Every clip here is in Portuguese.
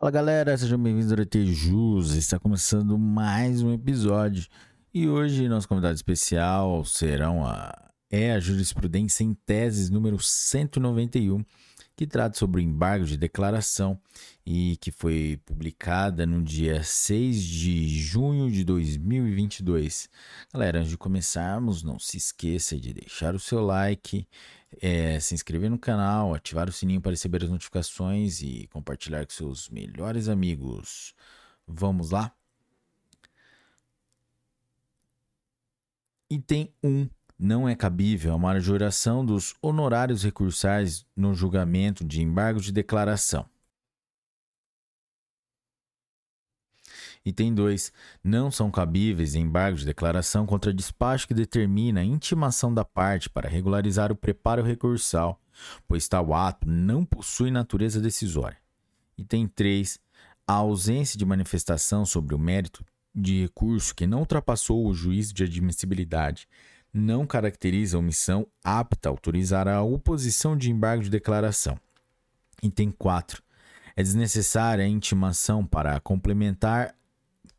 Fala galera, sejam bem-vindos ao DT Jus. Está começando mais um episódio e hoje nosso convidado especial serão a é a jurisprudência em teses número 191 que trata sobre o embargo de declaração e que foi publicada no dia 6 de junho de 2022. Galera, antes de começarmos, não se esqueça de deixar o seu like, é, se inscrever no canal, ativar o sininho para receber as notificações e compartilhar com seus melhores amigos. Vamos lá? Item 1 não é cabível a majoração dos honorários recursais no julgamento de embargo de declaração. Item 2. Não são cabíveis embargos de declaração contra despacho que determina a intimação da parte para regularizar o preparo recursal, pois tal ato não possui natureza decisória. Item 3. A ausência de manifestação sobre o mérito de recurso que não ultrapassou o juízo de admissibilidade não caracteriza omissão apta a autorizar a oposição de embargo de declaração. Item 4. É desnecessária a intimação para complementar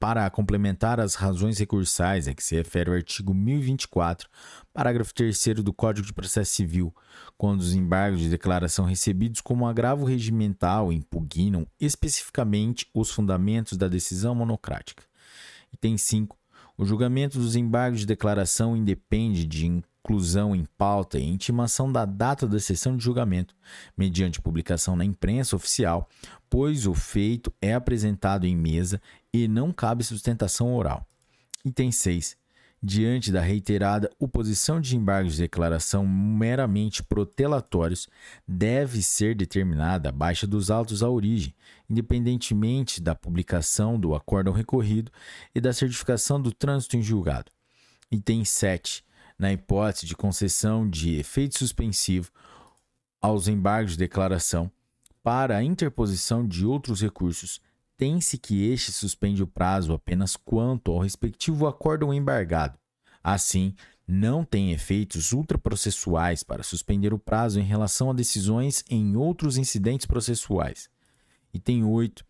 para complementar as razões recursais a que se refere o artigo 1024, parágrafo 3 do Código de Processo Civil, quando os embargos de declaração recebidos como agravo regimental impugnam especificamente os fundamentos da decisão monocrática. Item 5. O julgamento dos embargos de declaração independe de inclusão em pauta e intimação da data da sessão de julgamento, mediante publicação na imprensa oficial, pois o feito é apresentado em mesa e não cabe sustentação oral. Item 6 diante da reiterada oposição de embargos de declaração meramente protelatórios, deve ser determinada a baixa dos autos à origem, independentemente da publicação do acórdão recorrido e da certificação do trânsito em julgado. Item 7. Na hipótese de concessão de efeito suspensivo aos embargos de declaração, para a interposição de outros recursos, tem-se que este suspende o prazo apenas quanto ao respectivo acórdão embargado. Assim, não tem efeitos ultraprocessuais para suspender o prazo em relação a decisões em outros incidentes processuais. Item 8.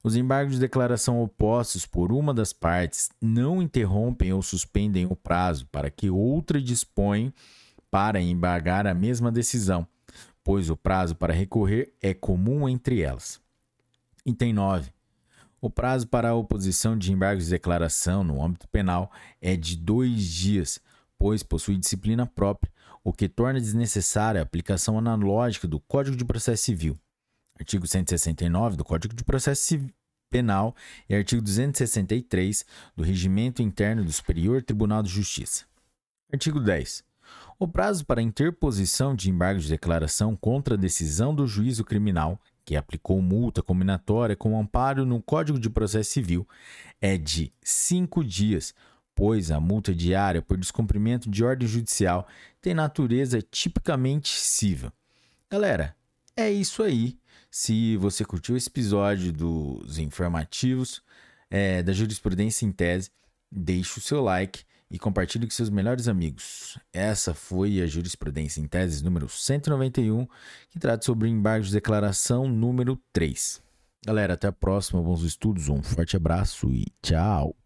Os embargos de declaração opostos por uma das partes não interrompem ou suspendem o prazo para que outra dispõe para embargar a mesma decisão, pois o prazo para recorrer é comum entre elas. Item 9. O prazo para a oposição de embargos de declaração no âmbito penal é de dois dias, pois possui disciplina própria, o que torna desnecessária a aplicação analógica do Código de Processo Civil. Artigo 169 do Código de Processo Penal e artigo 263 do Regimento Interno do Superior Tribunal de Justiça. Artigo 10. O prazo para interposição de embargos de declaração contra a decisão do juízo criminal que aplicou multa combinatória com amparo no Código de Processo Civil, é de cinco dias, pois a multa diária por descumprimento de ordem judicial tem natureza tipicamente cível. Galera, é isso aí. Se você curtiu esse episódio dos informativos é, da jurisprudência em tese, deixe o seu like e compartilhe com seus melhores amigos. Essa foi a jurisprudência em teses número 191, que trata sobre embargos de declaração número 3. Galera, até a próxima, bons estudos, um forte abraço e tchau!